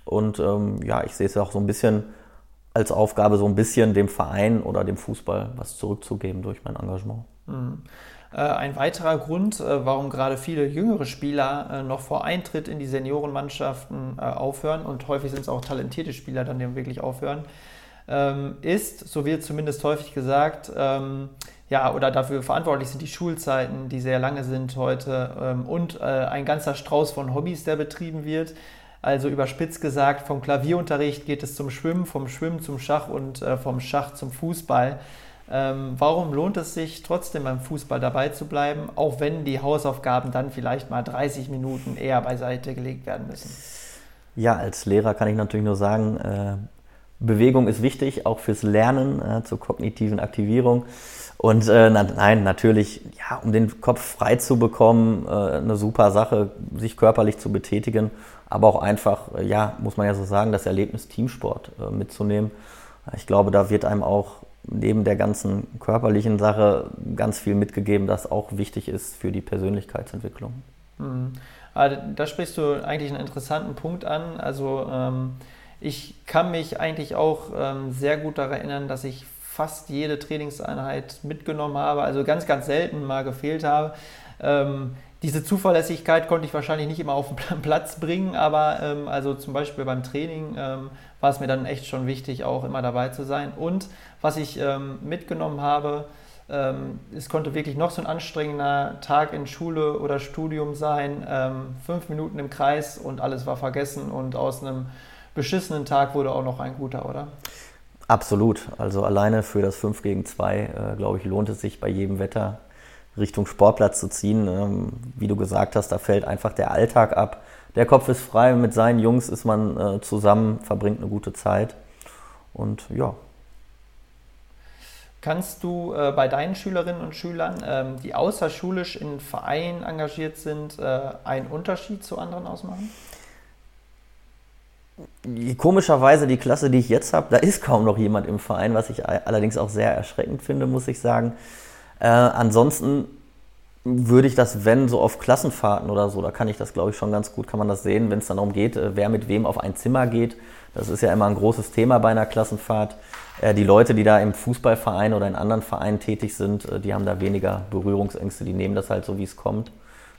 S2: Und ähm, ja, ich sehe es auch so ein bisschen als Aufgabe, so ein bisschen dem Verein oder dem Fußball was zurückzugeben durch mein Engagement. Mhm.
S1: Äh, ein weiterer Grund, äh, warum gerade viele jüngere Spieler äh, noch vor Eintritt in die Seniorenmannschaften aufhören und häufig sind es auch talentierte Spieler dann, die wirklich aufhören, ähm, ist, so wird zumindest häufig gesagt, ähm, ja, oder dafür verantwortlich sind die Schulzeiten, die sehr lange sind heute ähm, und äh, ein ganzer Strauß von Hobbys, der betrieben wird. Also überspitzt gesagt, vom Klavierunterricht geht es zum Schwimmen, vom Schwimmen zum Schach und äh, vom Schach zum Fußball. Ähm, warum lohnt es sich trotzdem beim Fußball dabei zu bleiben, auch wenn die Hausaufgaben dann vielleicht mal 30 Minuten eher beiseite gelegt werden müssen?
S2: Ja, als Lehrer kann ich natürlich nur sagen, äh, Bewegung ist wichtig, auch fürs Lernen, äh, zur kognitiven Aktivierung. Und äh, nein, natürlich, ja, um den Kopf frei zu bekommen, äh, eine super Sache, sich körperlich zu betätigen, aber auch einfach, äh, ja, muss man ja so sagen, das Erlebnis Teamsport äh, mitzunehmen. Ich glaube, da wird einem auch neben der ganzen körperlichen Sache ganz viel mitgegeben, das auch wichtig ist für die Persönlichkeitsentwicklung.
S1: Mhm. Da sprichst du eigentlich einen interessanten Punkt an. Also ähm, ich kann mich eigentlich auch ähm, sehr gut daran erinnern, dass ich fast jede Trainingseinheit mitgenommen habe, also ganz, ganz selten mal gefehlt habe. Ähm, diese Zuverlässigkeit konnte ich wahrscheinlich nicht immer auf den Platz bringen, aber ähm, also zum Beispiel beim Training ähm, war es mir dann echt schon wichtig, auch immer dabei zu sein. Und was ich ähm, mitgenommen habe, ähm, es konnte wirklich noch so ein anstrengender Tag in Schule oder Studium sein, ähm, fünf Minuten im Kreis und alles war vergessen und aus einem beschissenen Tag wurde auch noch ein guter, oder?
S2: Absolut. Also alleine für das 5 gegen 2, äh, glaube ich, lohnt es sich bei jedem Wetter Richtung Sportplatz zu ziehen. Ähm, wie du gesagt hast, da fällt einfach der Alltag ab. Der Kopf ist frei, mit seinen Jungs ist man äh, zusammen, verbringt eine gute Zeit. Und ja.
S1: Kannst du äh, bei deinen Schülerinnen und Schülern, ähm, die außerschulisch in Vereinen engagiert sind, äh, einen Unterschied zu anderen ausmachen?
S2: Komischerweise die Klasse, die ich jetzt habe, da ist kaum noch jemand im Verein, was ich allerdings auch sehr erschreckend finde, muss ich sagen. Äh, ansonsten würde ich das, wenn, so auf Klassenfahrten oder so, da kann ich das, glaube ich, schon ganz gut, kann man das sehen, wenn es dann darum geht, äh, wer mit wem auf ein Zimmer geht. Das ist ja immer ein großes Thema bei einer Klassenfahrt. Äh, die Leute, die da im Fußballverein oder in anderen Vereinen tätig sind, äh, die haben da weniger Berührungsängste, die nehmen das halt so, wie es kommt,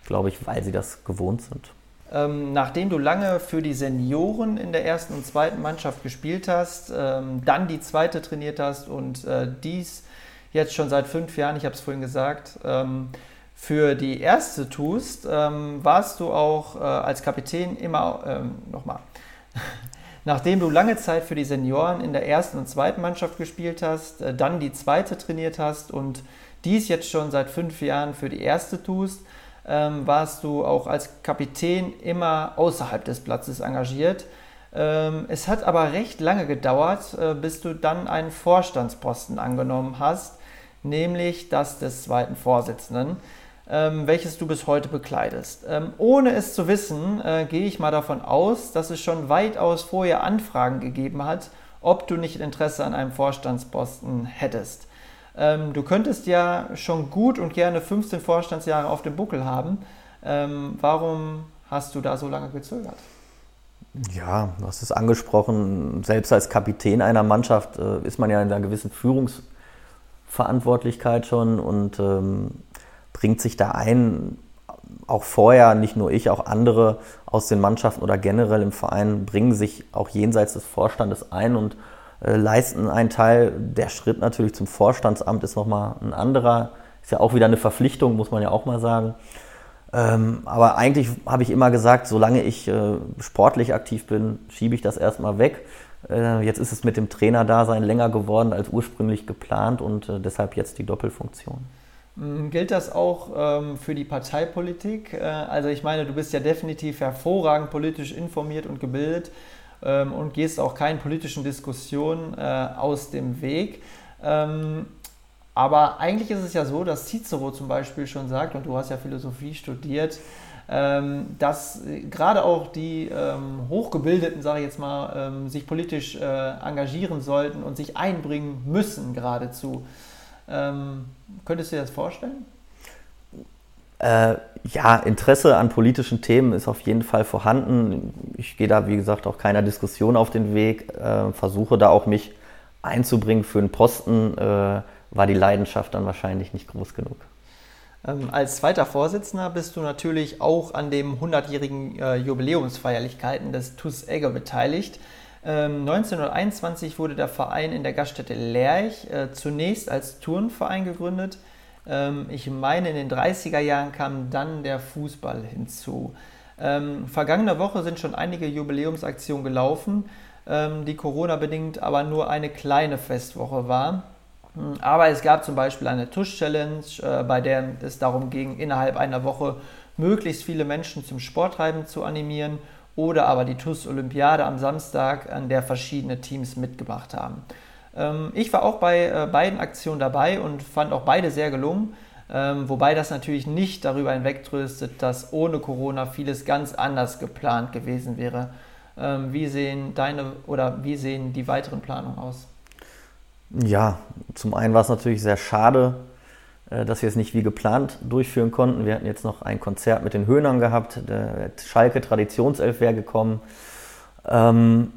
S2: glaube ich, weil sie das gewohnt sind.
S1: Ähm, nachdem du lange für die Senioren in der ersten und zweiten Mannschaft gespielt hast, ähm, dann die zweite trainiert hast und äh, dies jetzt schon seit fünf Jahren, ich habe es vorhin gesagt, ähm, für die erste tust, ähm, warst du auch äh, als Kapitän immer, ähm, nochmal, nachdem du lange Zeit für die Senioren in der ersten und zweiten Mannschaft gespielt hast, äh, dann die zweite trainiert hast und dies jetzt schon seit fünf Jahren für die erste tust, ähm, warst du auch als Kapitän immer außerhalb des Platzes engagiert. Ähm, es hat aber recht lange gedauert, äh, bis du dann einen Vorstandsposten angenommen hast, nämlich das des zweiten Vorsitzenden, ähm, welches du bis heute bekleidest. Ähm, ohne es zu wissen, äh, gehe ich mal davon aus, dass es schon weitaus vorher Anfragen gegeben hat, ob du nicht Interesse an einem Vorstandsposten hättest. Ähm, du könntest ja schon gut und gerne 15 Vorstandsjahre auf dem Buckel haben. Ähm, warum hast du da so lange gezögert?
S2: Ja, du hast es angesprochen. Selbst als Kapitän einer Mannschaft äh, ist man ja in einer gewissen Führungsverantwortlichkeit schon und ähm, bringt sich da ein auch vorher, nicht nur ich, auch andere aus den Mannschaften oder generell im Verein bringen sich auch jenseits des Vorstandes ein und äh, leisten einen Teil. Der Schritt natürlich zum Vorstandsamt ist nochmal ein anderer. Ist ja auch wieder eine Verpflichtung, muss man ja auch mal sagen. Ähm, aber eigentlich habe ich immer gesagt, solange ich äh, sportlich aktiv bin, schiebe ich das erstmal weg. Äh, jetzt ist es mit dem Trainerdasein länger geworden als ursprünglich geplant und äh, deshalb jetzt die Doppelfunktion.
S1: Mm, gilt das auch ähm, für die Parteipolitik? Äh, also ich meine, du bist ja definitiv hervorragend politisch informiert und gebildet ähm, und gehst auch keinen politischen Diskussionen äh, aus dem Weg. Ähm, aber eigentlich ist es ja so, dass Cicero zum Beispiel schon sagt, und du hast ja Philosophie studiert, ähm, dass äh, gerade auch die ähm, Hochgebildeten, sage ich jetzt mal, ähm, sich politisch äh, engagieren sollten und sich einbringen müssen geradezu. Könntest du dir das vorstellen?
S2: Äh, ja, Interesse an politischen Themen ist auf jeden Fall vorhanden. Ich gehe da, wie gesagt, auch keiner Diskussion auf den Weg, äh, versuche da auch mich einzubringen für einen Posten, äh, war die Leidenschaft dann wahrscheinlich nicht groß genug.
S1: Ähm, als zweiter Vorsitzender bist du natürlich auch an dem 100-jährigen äh, Jubiläumsfeierlichkeiten des TUS Egger beteiligt. Ähm, 1921 wurde der Verein in der Gaststätte Lerch äh, zunächst als Turnverein gegründet. Ähm, ich meine, in den 30er Jahren kam dann der Fußball hinzu. Ähm, vergangene Woche sind schon einige Jubiläumsaktionen gelaufen, ähm, die Corona-bedingt aber nur eine kleine Festwoche war. Hm, aber es gab zum Beispiel eine Tusch-Challenge, äh, bei der es darum ging, innerhalb einer Woche möglichst viele Menschen zum Sporttreiben zu animieren oder aber die TUS-Olympiade am Samstag, an der verschiedene Teams mitgemacht haben. Ähm, ich war auch bei äh, beiden Aktionen dabei und fand auch beide sehr gelungen, ähm, wobei das natürlich nicht darüber hinwegtröstet, dass ohne Corona vieles ganz anders geplant gewesen wäre. Ähm, wie sehen deine oder wie sehen die weiteren Planungen aus?
S2: Ja, zum einen war es natürlich sehr schade, äh, dass wir es nicht wie geplant durchführen konnten. Wir hatten jetzt noch ein Konzert mit den Höhnern gehabt. Der Schalke Traditionself wäre gekommen. Ähm,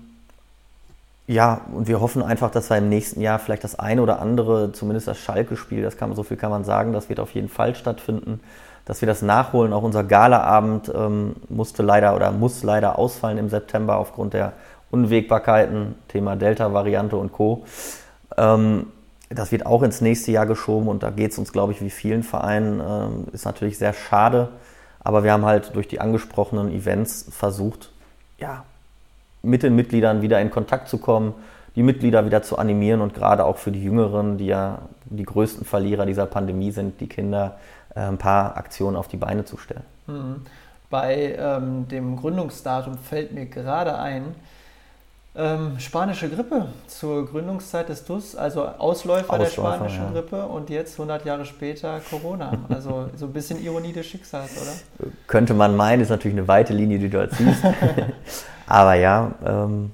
S2: ja, und wir hoffen einfach, dass wir im nächsten Jahr vielleicht das eine oder andere, zumindest das Schalke-Spiel, das kann man, so viel kann man sagen, das wird auf jeden Fall stattfinden, dass wir das nachholen. Auch unser Galaabend ähm, musste leider oder muss leider ausfallen im September aufgrund der Unwägbarkeiten, Thema Delta-Variante und Co. Ähm, das wird auch ins nächste Jahr geschoben und da geht es uns, glaube ich, wie vielen Vereinen, ähm, ist natürlich sehr schade. Aber wir haben halt durch die angesprochenen Events versucht, ja, mit den Mitgliedern wieder in Kontakt zu kommen, die Mitglieder wieder zu animieren und gerade auch für die Jüngeren, die ja die größten Verlierer dieser Pandemie sind, die Kinder, äh, ein paar Aktionen auf die Beine zu stellen.
S1: Mhm. Bei ähm, dem Gründungsdatum fällt mir gerade ein, ähm, spanische Grippe zur Gründungszeit des DUS, also Ausläufer, Ausläufer der spanischen ja. Grippe und jetzt 100 Jahre später Corona. Also so ein bisschen Ironie des Schicksals, oder?
S2: Könnte man meinen, ist natürlich eine weite Linie, die du dort siehst. Aber ja, ähm,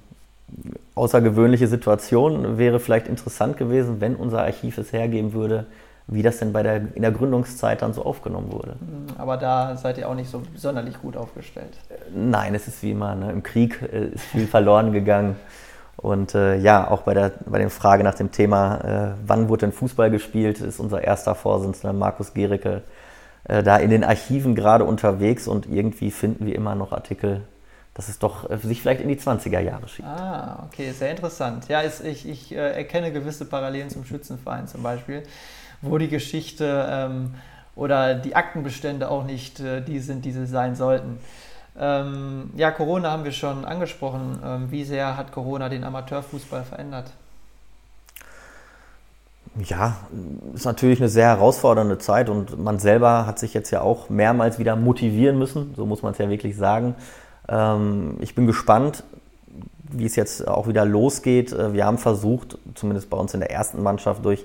S2: außergewöhnliche Situation wäre vielleicht interessant gewesen, wenn unser Archiv es hergeben würde, wie das denn bei der, in der Gründungszeit dann so aufgenommen wurde.
S1: Mhm, aber da seid ihr auch nicht so sonderlich gut aufgestellt.
S2: Nein, es ist wie immer, ne? im Krieg äh, ist viel verloren gegangen. Und äh, ja, auch bei der, bei der Frage nach dem Thema, äh, wann wurde denn Fußball gespielt, ist unser erster Vorsitzender Markus Gericke äh, da in den Archiven gerade unterwegs und irgendwie finden wir immer noch Artikel, dass es doch äh, sich vielleicht in die 20er Jahre schiebt.
S1: Ah, okay, sehr interessant. Ja, ist, ich, ich äh, erkenne gewisse Parallelen zum Schützenverein zum Beispiel wo die Geschichte ähm, oder die Aktenbestände auch nicht äh, die sind, die sie sein sollten. Ähm, ja, Corona haben wir schon angesprochen. Ähm, wie sehr hat Corona den Amateurfußball verändert?
S2: Ja, ist natürlich eine sehr herausfordernde Zeit und man selber hat sich jetzt ja auch mehrmals wieder motivieren müssen, so muss man es ja wirklich sagen. Ähm, ich bin gespannt, wie es jetzt auch wieder losgeht. Äh, wir haben versucht, zumindest bei uns in der ersten Mannschaft, durch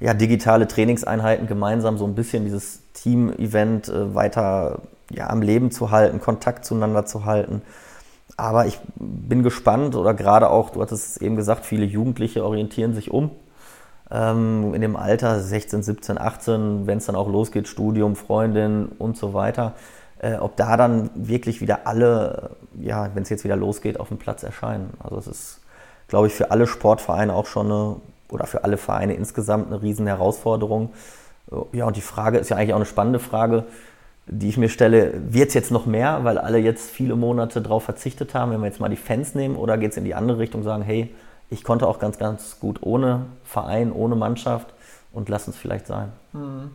S2: ja, digitale Trainingseinheiten gemeinsam so ein bisschen dieses Team-Event äh, weiter ja, am Leben zu halten, Kontakt zueinander zu halten. Aber ich bin gespannt oder gerade auch, du hattest es eben gesagt, viele Jugendliche orientieren sich um. Ähm, in dem Alter 16, 17, 18, wenn es dann auch losgeht, Studium, Freundin und so weiter. Äh, ob da dann wirklich wieder alle, ja, wenn es jetzt wieder losgeht, auf dem Platz erscheinen. Also es ist, glaube ich, für alle Sportvereine auch schon eine oder für alle Vereine insgesamt eine riesen Herausforderung. Ja, und die Frage ist ja eigentlich auch eine spannende Frage. die ich mir stelle, wird es jetzt noch mehr, weil alle jetzt viele Monate darauf verzichtet haben, wenn wir jetzt mal die Fans nehmen, oder geht es in die andere Richtung, sagen, hey, ich konnte auch ganz, ganz gut ohne Verein, ohne Mannschaft und lass uns vielleicht sein.
S1: Mhm.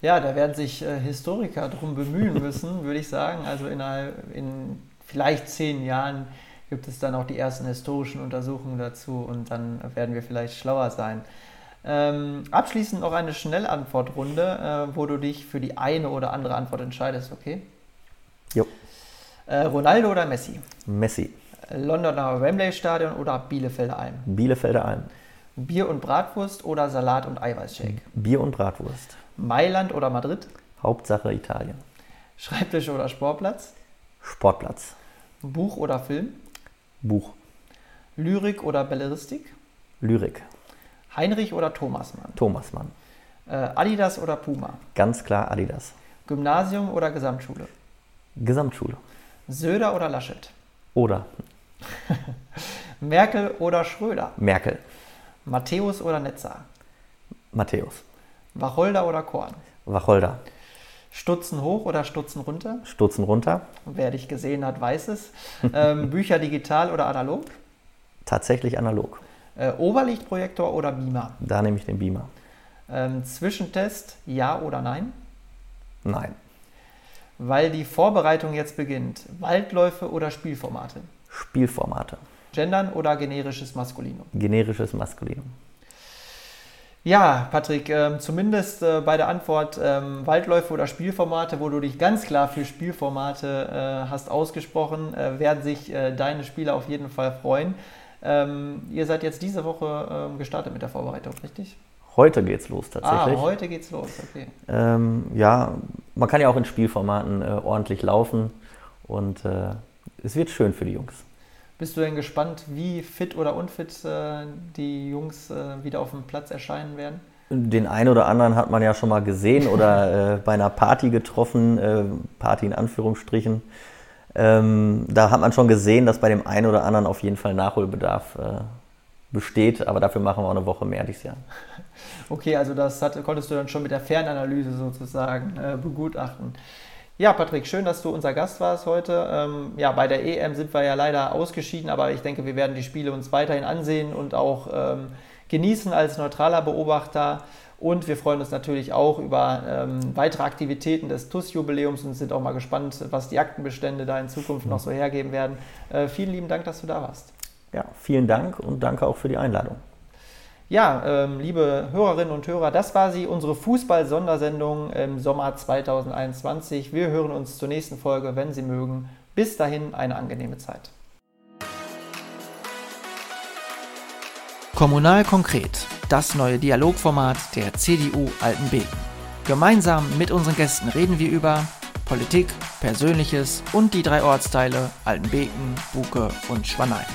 S1: Ja, da werden sich äh, Historiker darum bemühen müssen, würde ich sagen. Also in, in vielleicht zehn Jahren gibt es dann auch die ersten historischen Untersuchungen dazu und dann werden wir vielleicht schlauer sein. Ähm, abschließend noch eine Schnellantwortrunde, äh, wo du dich für die eine oder andere Antwort entscheidest, okay?
S2: Jo.
S1: Äh, Ronaldo oder Messi?
S2: Messi.
S1: Londoner Wembley Stadion oder Bielefelder Alm?
S2: Bielefelder Alm.
S1: Bier und Bratwurst oder Salat und Eiweißshake?
S2: Bier und Bratwurst.
S1: Mailand oder Madrid?
S2: Hauptsache Italien.
S1: Schreibtisch oder Sportplatz?
S2: Sportplatz.
S1: Buch oder Film?
S2: Buch.
S1: Lyrik oder Belleristik?
S2: Lyrik.
S1: Heinrich oder Thomas Mann?
S2: Thomas Mann.
S1: Äh, Adidas oder Puma?
S2: Ganz klar Adidas.
S1: Gymnasium oder Gesamtschule?
S2: Gesamtschule.
S1: Söder oder Laschet?
S2: Oder.
S1: Merkel oder Schröder?
S2: Merkel.
S1: Matthäus oder Netzer?
S2: Matthäus.
S1: Wacholder oder Korn?
S2: Wacholder.
S1: Stutzen hoch oder Stutzen runter?
S2: Stutzen runter.
S1: Wer dich gesehen hat, weiß es. Ähm, Bücher digital oder analog?
S2: Tatsächlich analog.
S1: Äh, Oberlichtprojektor oder Beamer?
S2: Da nehme ich den Beamer.
S1: Ähm, Zwischentest, ja oder nein?
S2: Nein.
S1: Weil die Vorbereitung jetzt beginnt, Waldläufe oder Spielformate?
S2: Spielformate.
S1: Gendern oder generisches Maskulinum?
S2: Generisches Maskulinum.
S1: Ja, Patrick, äh, zumindest äh, bei der Antwort ähm, Waldläufe oder Spielformate, wo du dich ganz klar für Spielformate äh, hast ausgesprochen, äh, werden sich deine Spieler auf jeden Fall freuen. Ähm, ihr seid jetzt diese Woche ähm, gestartet mit der Vorbereitung, richtig?
S2: Heute geht's los tatsächlich.
S1: Ah, heute geht's los, okay.
S2: Ähm, ja, man kann ja auch in Spielformaten ordentlich laufen und es wird schön für die Jungs.
S1: Bist du denn gespannt, wie fit oder unfit äh, die Jungs äh, wieder auf dem Platz erscheinen werden?
S2: Den einen oder anderen hat man ja schon mal gesehen oder äh, bei einer Party getroffen, äh, Party in Anführungsstrichen. Ähm, da hat man schon gesehen, dass bei dem einen oder anderen auf jeden Fall Nachholbedarf äh, besteht, aber dafür machen wir auch eine Woche mehr dieses Jahr.
S1: Okay, also das hat, konntest du dann schon mit der Fernanalyse sozusagen äh, begutachten. Ja, Patrick, schön, dass du unser Gast warst heute. Ähm, ja, bei der EM sind wir ja leider ausgeschieden, aber ich denke, wir werden die Spiele uns weiterhin ansehen und auch ähm, genießen als neutraler Beobachter. Und wir freuen uns natürlich auch über ähm, weitere Aktivitäten des TUS-Jubiläums und sind auch mal gespannt, was die Aktenbestände da in Zukunft noch so hergeben werden. Äh, vielen lieben Dank, dass du da warst.
S2: Ja, vielen Dank und danke auch für die Einladung.
S1: Ja, ähm, liebe Hörerinnen und Hörer, das war sie, unsere Fußball-Sondersendung im Sommer 2021. Wir hören uns zur nächsten Folge, wenn Sie mögen. Bis dahin eine angenehme Zeit.
S3: Kommunal konkret, das neue Dialogformat der CDU Altenbeken. Gemeinsam mit unseren Gästen reden wir über Politik, Persönliches und die drei Ortsteile Altenbeken, Buke und Schwanein.